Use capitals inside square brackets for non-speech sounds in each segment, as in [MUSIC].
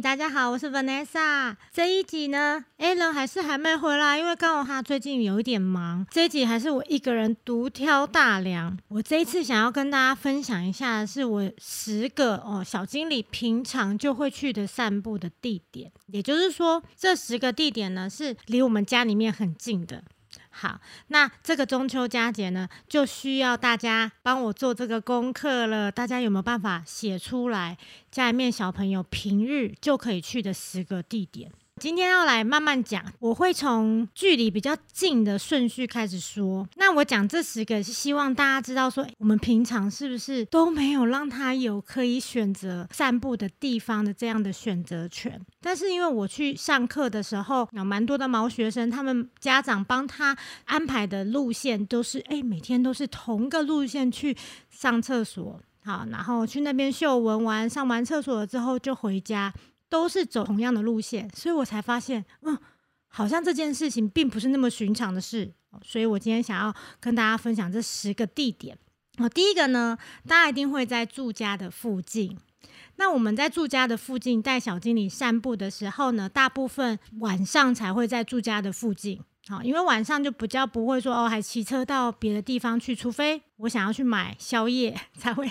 大家好，我是 Vanessa。这一集呢，Alan 还是还没回来，因为刚好他最近有一点忙。这一集还是我一个人独挑大梁。我这一次想要跟大家分享一下，是我十个哦小经理平常就会去的散步的地点。也就是说，这十个地点呢是离我们家里面很近的。好，那这个中秋佳节呢，就需要大家帮我做这个功课了。大家有没有办法写出来？家里面小朋友平日就可以去的十个地点？今天要来慢慢讲，我会从距离比较近的顺序开始说。那我讲这十个是希望大家知道，说我们平常是不是都没有让他有可以选择散步的地方的这样的选择权？但是因为我去上课的时候，有蛮多的毛学生，他们家长帮他安排的路线都是，哎，每天都是同个路线去上厕所，好，然后去那边秀文完，上完厕所了之后就回家。都是走同样的路线，所以我才发现，嗯，好像这件事情并不是那么寻常的事。所以我今天想要跟大家分享这十个地点。哦，第一个呢，大家一定会在住家的附近。那我们在住家的附近带小经理散步的时候呢，大部分晚上才会在住家的附近。好，因为晚上就比较不会说哦，还骑车到别的地方去，除非我想要去买宵夜，[LAUGHS] 才会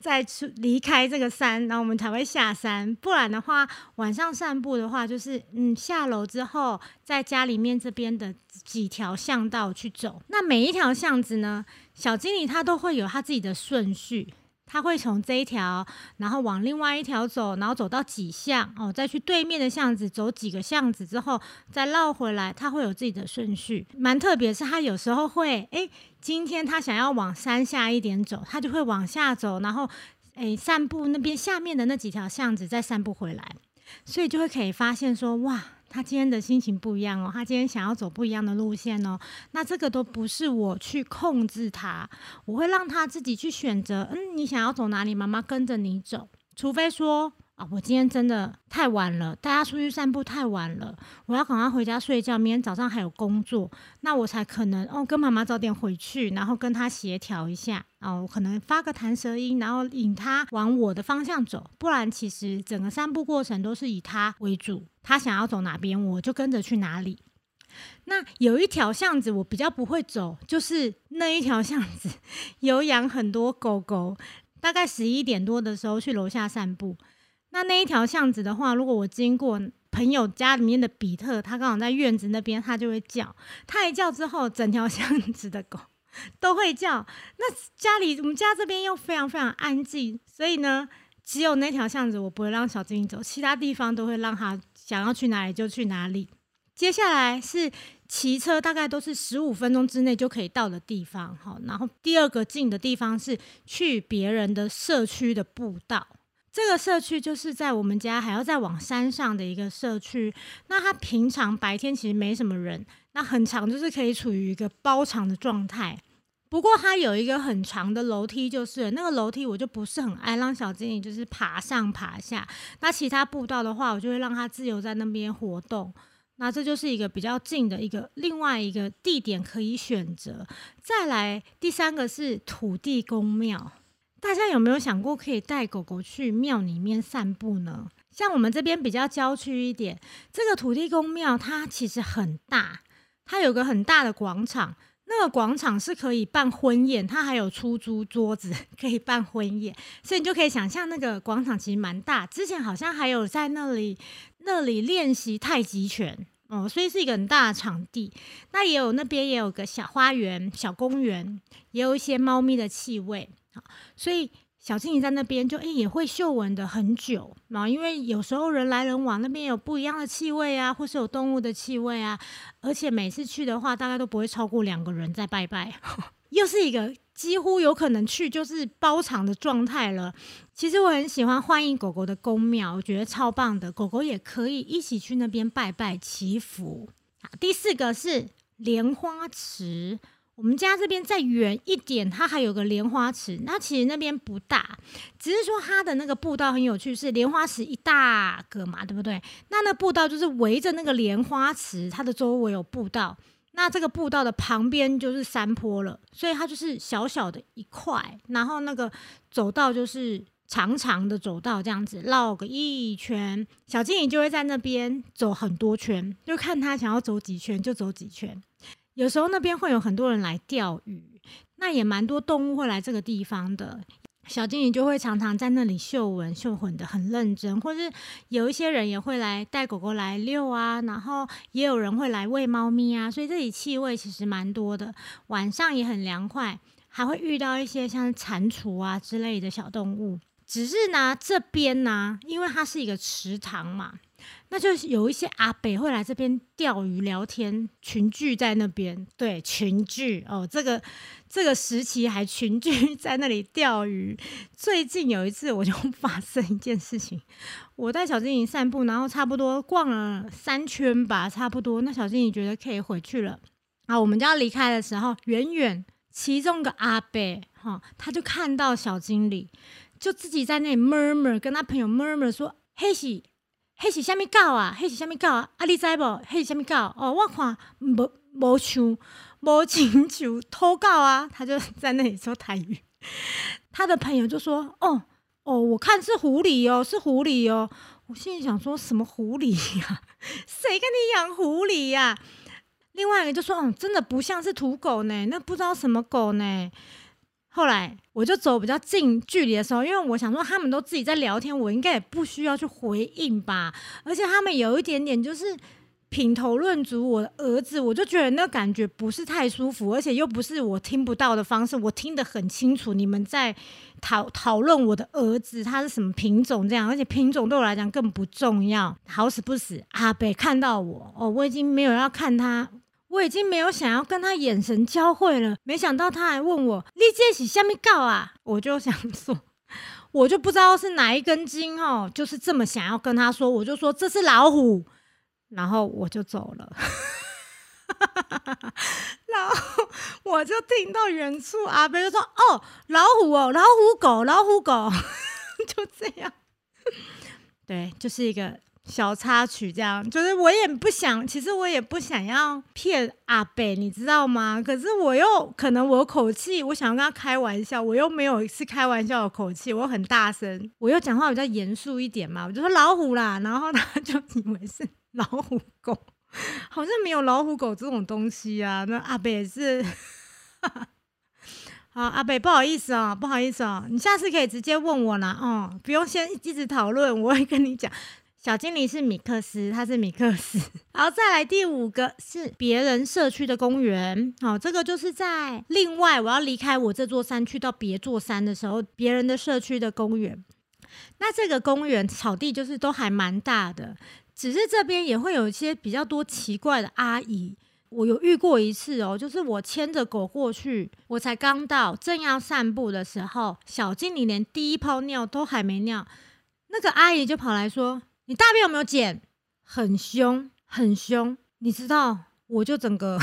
再出离开这个山，然后我们才会下山。不然的话，晚上散步的话，就是嗯，下楼之后，在家里面这边的几条巷道去走。那每一条巷子呢，小经理他都会有他自己的顺序。他会从这一条，然后往另外一条走，然后走到几巷哦，再去对面的巷子走几个巷子之后，再绕回来。他会有自己的顺序，蛮特别。是他有时候会，哎，今天他想要往山下一点走，他就会往下走，然后，哎，散步那边下面的那几条巷子再散步回来，所以就会可以发现说，哇。他今天的心情不一样哦，他今天想要走不一样的路线哦。那这个都不是我去控制他，我会让他自己去选择。嗯，你想要走哪里，妈妈跟着你走。除非说啊，我今天真的太晚了，大家出去散步太晚了，我要赶快回家睡觉，明天早上还有工作，那我才可能哦跟妈妈早点回去，然后跟他协调一下哦，我可能发个弹舌音，然后引他往我的方向走。不然，其实整个散步过程都是以他为主。他想要走哪边，我就跟着去哪里。那有一条巷子我比较不会走，就是那一条巷子 [LAUGHS] 有养很多狗狗。大概十一点多的时候去楼下散步，那那一条巷子的话，如果我经过朋友家里面的比特，他刚好在院子那边，他就会叫。他一叫之后，整条巷子的狗 [LAUGHS] 都会叫。那家里我们家这边又非常非常安静，所以呢，只有那条巷子我不会让小精灵走，其他地方都会让他。想要去哪里就去哪里。接下来是骑车，大概都是十五分钟之内就可以到的地方。好，然后第二个近的地方是去别人的社区的步道。这个社区就是在我们家还要再往山上的一个社区。那它平常白天其实没什么人，那很长就是可以处于一个包场的状态。不过它有一个很长的楼梯，就是那个楼梯我就不是很爱让小精灵就是爬上爬下。那其他步道的话，我就会让它自由在那边活动。那这就是一个比较近的一个另外一个地点可以选择。再来第三个是土地公庙，大家有没有想过可以带狗狗去庙里面散步呢？像我们这边比较郊区一点，这个土地公庙它其实很大，它有个很大的广场。那个广场是可以办婚宴，它还有出租桌子 [LAUGHS] 可以办婚宴，所以你就可以想象那个广场其实蛮大。之前好像还有在那里那里练习太极拳哦，所以是一个很大的场地。那也有那边也有个小花园、小公园，也有一些猫咪的气味好，所以。小精灵在那边就诶也会嗅闻的很久啊，因为有时候人来人往，那边有不一样的气味啊，或是有动物的气味啊，而且每次去的话，大概都不会超过两个人在拜拜，[LAUGHS] 又是一个几乎有可能去就是包场的状态了。其实我很喜欢欢迎狗狗的宫庙，我觉得超棒的，狗狗也可以一起去那边拜拜祈福。好，第四个是莲花池。我们家这边再远一点，它还有个莲花池。那其实那边不大，只是说它的那个步道很有趣，是莲花池一大个嘛，对不对？那那步道就是围着那个莲花池，它的周围有步道。那这个步道的旁边就是山坡了，所以它就是小小的一块，然后那个走道就是长长的走道这样子绕个一圈，小精灵就会在那边走很多圈，就看他想要走几圈就走几圈。有时候那边会有很多人来钓鱼，那也蛮多动物会来这个地方的。小精灵就会常常在那里嗅闻、嗅混的很认真，或是有一些人也会来带狗狗来遛啊，然后也有人会来喂猫咪啊，所以这里气味其实蛮多的。晚上也很凉快，还会遇到一些像蟾蜍啊之类的小动物。只是呢，这边呢，因为它是一个池塘嘛。那就是有一些阿北会来这边钓鱼聊天，群聚在那边。对，群聚哦，这个这个时期还群聚 [LAUGHS] 在那里钓鱼。最近有一次，我就 [LAUGHS] 发生一件事情，我带小精灵散步，然后差不多逛了三圈吧，差不多。那小精灵觉得可以回去了，啊，我们就要离开的时候，远远其中个阿北哈，他就看到小精灵，就自己在那里 murmur，跟他朋友 murmur 说：“嘿西。”迄是虾米狗啊？迄是虾米狗啊？啊，你知无？迄是虾米狗？哦，我看无无像无亲像偷狗啊！他就在那里说台语。他的朋友就说：“哦哦，我看是狐狸哦，是狐狸哦。”我心里想说什么狐狸呀？谁跟你养狐狸呀？另外一个就说：“哦，真的不像是土狗呢，那不知道什么狗呢。”后来我就走比较近距离的时候，因为我想说他们都自己在聊天，我应该也不需要去回应吧。而且他们有一点点就是品头论足我的儿子，我就觉得那感觉不是太舒服，而且又不是我听不到的方式，我听得很清楚。你们在讨讨论我的儿子他是什么品种这样，而且品种对我来讲更不重要。好死不死，阿北看到我哦，我已经没有要看他。我已经没有想要跟他眼神交汇了，没想到他还问我：“你这是下面告啊？”我就想说，[LAUGHS] 我就不知道是哪一根筋哦，就是这么想要跟他说，我就说这是老虎，然后我就走了。[LAUGHS] 然后我就听到远处阿飞就说：“哦，老虎哦，老虎狗，老虎狗。” [LAUGHS] 就这样，对，就是一个。小插曲，这样就是我也不想，其实我也不想要骗阿北，你知道吗？可是我又可能我口气，我想要跟他开玩笑，我又没有是开玩笑的口气，我很大声，我又讲话比较严肃一点嘛，我就说老虎啦，然后他就以为是老虎狗，好像没有老虎狗这种东西啊。那阿北是，[LAUGHS] 好阿北不好意思哦，不好意思哦，你下次可以直接问我啦，哦，不用先一直讨论，我会跟你讲。小精灵是米克斯，他是米克斯。好，再来第五个是别人社区的公园。好，这个就是在另外我要离开我这座山去到别座山的时候，别人的社区的公园。那这个公园草地就是都还蛮大的，只是这边也会有一些比较多奇怪的阿姨。我有遇过一次哦，就是我牵着狗过去，我才刚到，正要散步的时候，小精灵连第一泡尿都还没尿，那个阿姨就跑来说。你大便有没有捡？很凶，很凶，你知道？我就整个，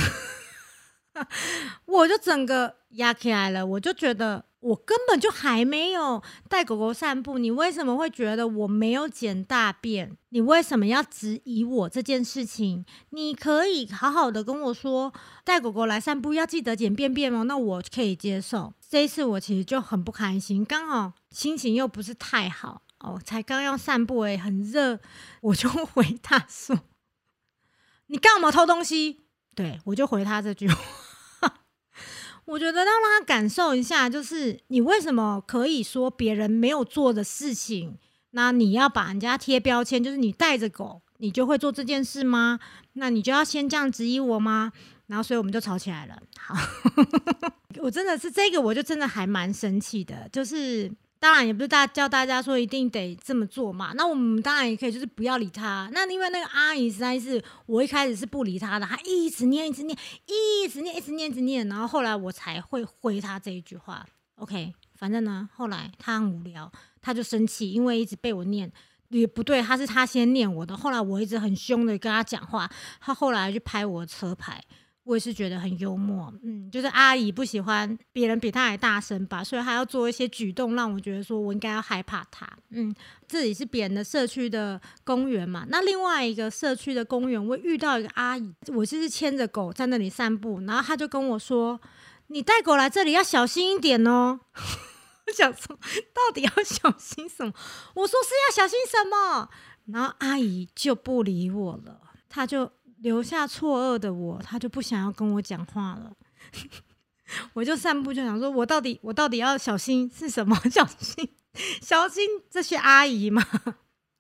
[LAUGHS] 我就整个压起来了。我就觉得我根本就还没有带狗狗散步，你为什么会觉得我没有捡大便？你为什么要质疑我这件事情？你可以好好的跟我说，带狗狗来散步要记得捡便便哦，那我可以接受。这一次我其实就很不开心，刚好心情又不是太好。哦，才刚要散步诶，很热，我就 [LAUGHS] 回他说：“你干嘛偷东西？”对我就回他这句话。我觉得要让他感受一下，就是你为什么可以说别人没有做的事情，那你要把人家贴标签，就是你带着狗，你就会做这件事吗？那你就要先这样质疑我吗？然后所以我们就吵起来了。好，[LAUGHS] 我真的是这个，我就真的还蛮生气的，就是。当然也不是大叫大家说一定得这么做嘛。那我们当然也可以就是不要理他。那因为那个阿姨实在是我一开始是不理他的，她一直念一直念一直念一直念一直念，然后后来我才会回他这一句话。OK，反正呢后来他很无聊，他就生气，因为一直被我念也不对，他是他先念我的。后来我一直很凶的跟他讲话，他后来就拍我的车牌。我也是觉得很幽默，嗯，就是阿姨不喜欢别人比她还大声吧，所以她要做一些举动，让我觉得说我应该要害怕她，嗯，这里是别人的社区的公园嘛，那另外一个社区的公园，我遇到一个阿姨，我就是牵着狗在那里散步，然后她就跟我说：“你带狗来这里要小心一点哦。[LAUGHS] ”我想说，到底要小心什么？我说是要小心什么？然后阿姨就不理我了，她就留下错愕的我，他就不想要跟我讲话了。[LAUGHS] 我就散步，就想说，我到底我到底要小心是什么？[LAUGHS] 小心小心这些阿姨嘛。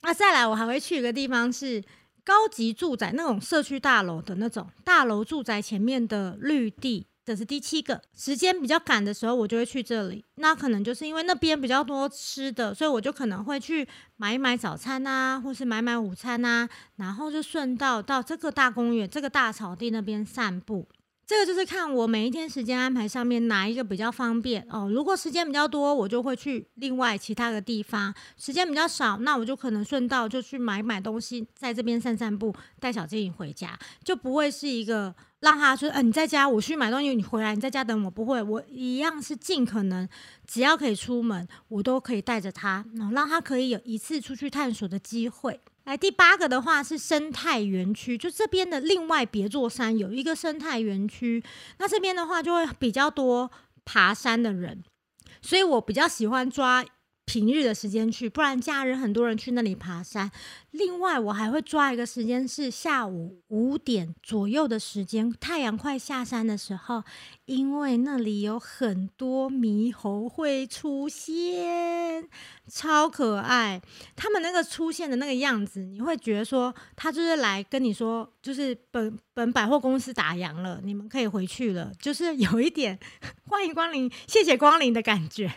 那 [LAUGHS] 再来，我还会去一个地方是高级住宅那种社区大楼的那种大楼住宅前面的绿地。这是第七个时间比较赶的时候，我就会去这里。那可能就是因为那边比较多吃的，所以我就可能会去买一买早餐啊，或是买买午餐啊，然后就顺道到这个大公园、这个大草地那边散步。这个就是看我每一天时间安排上面哪一个比较方便哦。如果时间比较多，我就会去另外其他的地方；时间比较少，那我就可能顺道就去买买东西，在这边散散步，带小精灵回家，就不会是一个让他说，嗯，你在家，我去买东西，你回来，你在家等我。不会，我一样是尽可能，只要可以出门，我都可以带着他，然后让他可以有一次出去探索的机会。来第八个的话是生态园区，就这边的另外别座山有一个生态园区，那这边的话就会比较多爬山的人，所以我比较喜欢抓。平日的时间去，不然假日很多人去那里爬山。另外，我还会抓一个时间是下午五点左右的时间，太阳快下山的时候，因为那里有很多猕猴会出现，超可爱。他们那个出现的那个样子，你会觉得说，他就是来跟你说，就是本本百货公司打烊了，你们可以回去了，就是有一点 [LAUGHS] 欢迎光临、谢谢光临的感觉。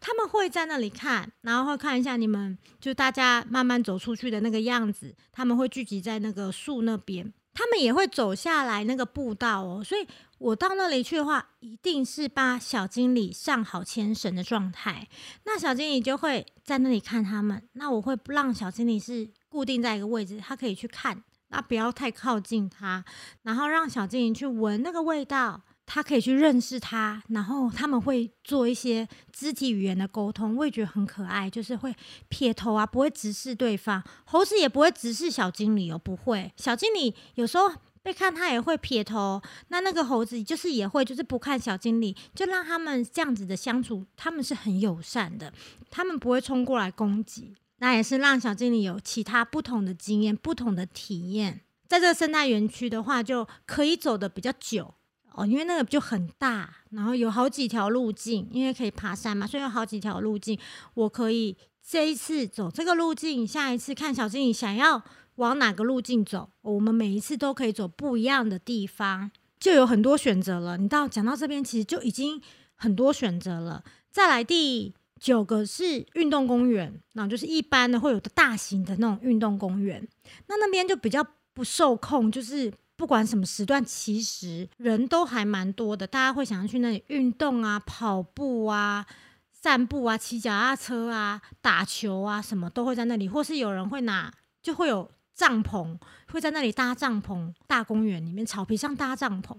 他们会在那里看，然后会看一下你们，就大家慢慢走出去的那个样子。他们会聚集在那个树那边，他们也会走下来那个步道哦。所以我到那里去的话，一定是把小经理上好牵绳的状态。那小经理就会在那里看他们。那我会让小经理是固定在一个位置，他可以去看，那不要太靠近他，然后让小经理去闻那个味道。他可以去认识他，然后他们会做一些肢体语言的沟通，我也觉得很可爱，就是会撇头啊，不会直视对方。猴子也不会直视小经理哦，不会。小经理有时候被看，他也会撇头。那那个猴子就是也会，就是不看小经理，就让他们这样子的相处，他们是很友善的，他们不会冲过来攻击。那也是让小经理有其他不同的经验、不同的体验。在这个生态园区的话，就可以走的比较久。哦，因为那个就很大，然后有好几条路径，因为可以爬山嘛，所以有好几条路径。我可以这一次走这个路径，下一次看小精灵想要往哪个路径走，我们每一次都可以走不一样的地方，就有很多选择了。你到讲到这边，其实就已经很多选择了。再来第九个是运动公园，那就是一般的会有的大型的那种运动公园，那那边就比较不受控，就是。不管什么时段，其实人都还蛮多的。大家会想要去那里运动啊、跑步啊、散步啊、骑脚踏车啊、打球啊，什么都会在那里。或是有人会拿，就会有帐篷，会在那里搭帐篷。大公园里面草皮上搭帐篷。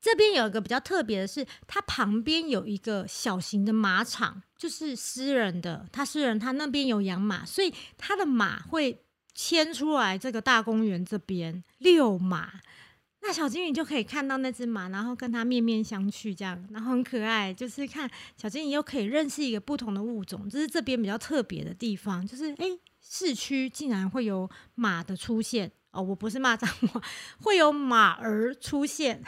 这边有一个比较特别的是，它旁边有一个小型的马场，就是私人的。他私人他那边有养马，所以他的马会牵出来这个大公园这边遛马。那小金鱼就可以看到那只马，然后跟它面面相觑，这样，然后很可爱。就是看小金鱼又可以认识一个不同的物种，这是这边比较特别的地方。就是哎，市区竟然会有马的出现哦！我不是骂脏话，会有马儿出现，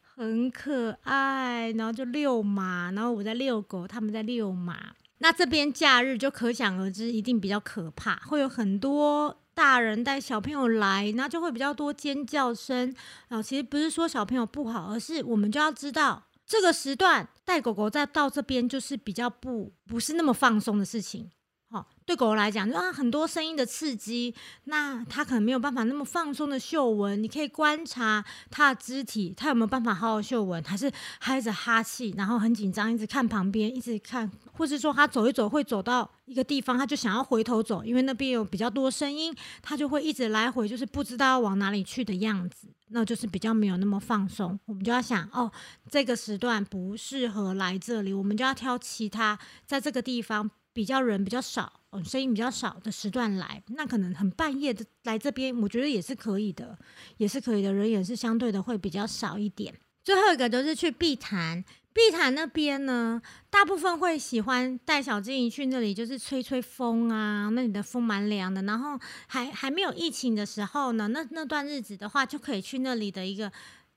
很可爱。然后就遛马，然后我在遛狗，他们在遛马。那这边假日就可想而知，一定比较可怕，会有很多。大人带小朋友来，那就会比较多尖叫声。然后其实不是说小朋友不好，而是我们就要知道这个时段带狗狗再到这边，就是比较不不是那么放松的事情。好，对狗狗来讲，就啊很多声音的刺激，那它可能没有办法那么放松的嗅闻。你可以观察它的肢体，它有没有办法好好嗅闻，还是还一直哈气，然后很紧张，一直看旁边，一直看，或是说它走一走会走到一个地方，它就想要回头走，因为那边有比较多声音，它就会一直来回，就是不知道往哪里去的样子，那就是比较没有那么放松。我们就要想，哦，这个时段不适合来这里，我们就要挑其他在这个地方。比较人比较少，嗯，声音比较少的时段来，那可能很半夜的来这边，我觉得也是可以的，也是可以的，人也是相对的会比较少一点。最后一个就是去碧潭，碧潭那边呢，大部分会喜欢带小金鱼去那里，就是吹吹风啊，那里的风蛮凉的。然后还还没有疫情的时候呢，那那段日子的话，就可以去那里的一个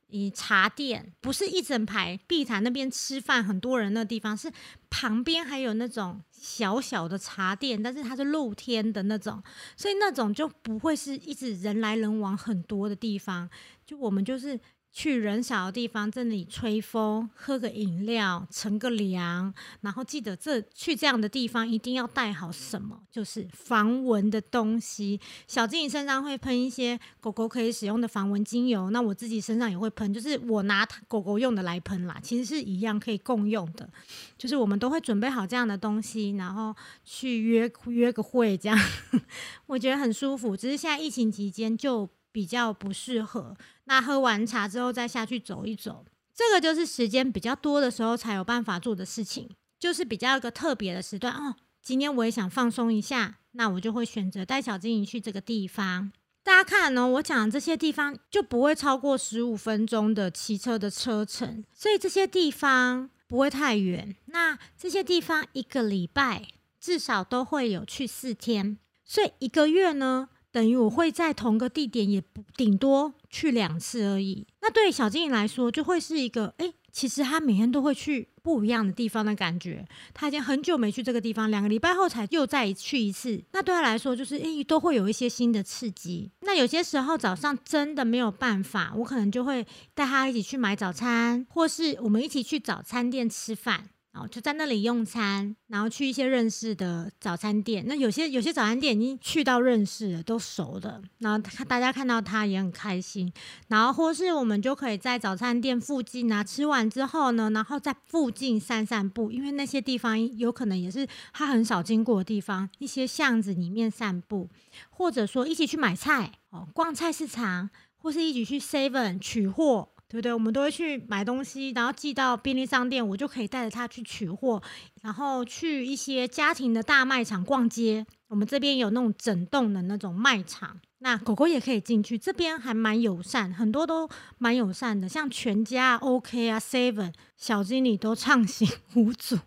以茶店，不是一整排碧潭那边吃饭很多人的地方，是旁边还有那种小小的茶店，但是它是露天的那种，所以那种就不会是一直人来人往很多的地方。就我们就是。去人少的地方，这里吹风，喝个饮料，乘个凉，然后记得这去这样的地方一定要带好什么，就是防蚊的东西。小金鱼身上会喷一些狗狗可以使用的防蚊精油，那我自己身上也会喷，就是我拿狗狗用的来喷啦，其实是一样可以共用的。就是我们都会准备好这样的东西，然后去约约个会，这样 [LAUGHS] 我觉得很舒服。只是现在疫情期间就。比较不适合。那喝完茶之后再下去走一走，这个就是时间比较多的时候才有办法做的事情，就是比较一个特别的时段哦。今天我也想放松一下，那我就会选择带小金鱼去这个地方。大家看呢，我讲的这些地方就不会超过十五分钟的骑车的车程，所以这些地方不会太远。那这些地方一个礼拜至少都会有去四天，所以一个月呢？等于我会在同个地点，也不顶多去两次而已。那对小精灵来说，就会是一个哎，其实他每天都会去不一样的地方的感觉。他已经很久没去这个地方，两个礼拜后才又再去一次。那对他来说，就是哎，都会有一些新的刺激。那有些时候早上真的没有办法，我可能就会带他一起去买早餐，或是我们一起去早餐店吃饭。哦，就在那里用餐，然后去一些认识的早餐店。那有些有些早餐店已经去到认识了，都熟的。然后他大家看到他也很开心。然后或是我们就可以在早餐店附近啊，吃完之后呢，然后在附近散散步，因为那些地方有可能也是他很少经过的地方，一些巷子里面散步，或者说一起去买菜哦，逛菜市场，或是一起去 Seven 取货。对不对？我们都会去买东西，然后寄到便利商店，我就可以带着它去取货，然后去一些家庭的大卖场逛街。我们这边有那种整栋的那种卖场，那狗狗也可以进去。这边还蛮友善，很多都蛮友善的，像全家、OK 啊、Seven 小经理都畅行无阻，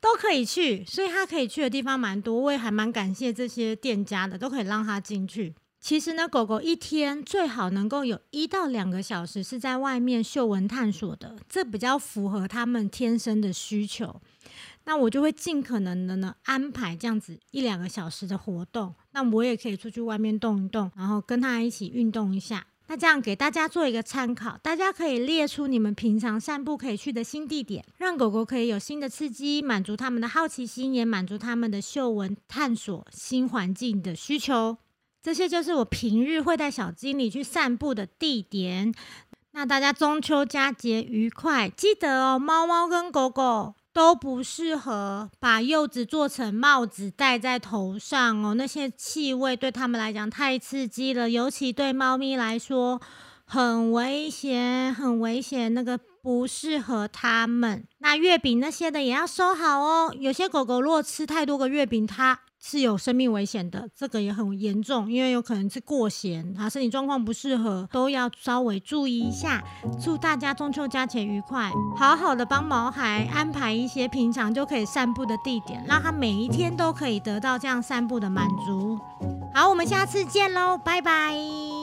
都可以去。所以它可以去的地方蛮多，我也还蛮感谢这些店家的，都可以让它进去。其实呢，狗狗一天最好能够有一到两个小时是在外面嗅闻探索的，这比较符合它们天生的需求。那我就会尽可能的呢安排这样子一两个小时的活动，那我也可以出去外面动一动，然后跟它一起运动一下。那这样给大家做一个参考，大家可以列出你们平常散步可以去的新地点，让狗狗可以有新的刺激，满足它们的好奇心，也满足它们的嗅闻探索新环境的需求。这些就是我平日会带小经理去散步的地点。那大家中秋佳节愉快！记得哦，猫猫跟狗狗都不适合把柚子做成帽子戴在头上哦，那些气味对他们来讲太刺激了，尤其对猫咪来说很危险，很危险，那个不适合它们。那月饼那些的也要收好哦，有些狗狗如果吃太多个月饼，它。是有生命危险的，这个也很严重，因为有可能是过咸，他，身体状况不适合，都要稍微注意一下。祝大家中秋佳节愉快，好好的帮毛孩安排一些平常就可以散步的地点，让他每一天都可以得到这样散步的满足。好，我们下次见喽，拜拜。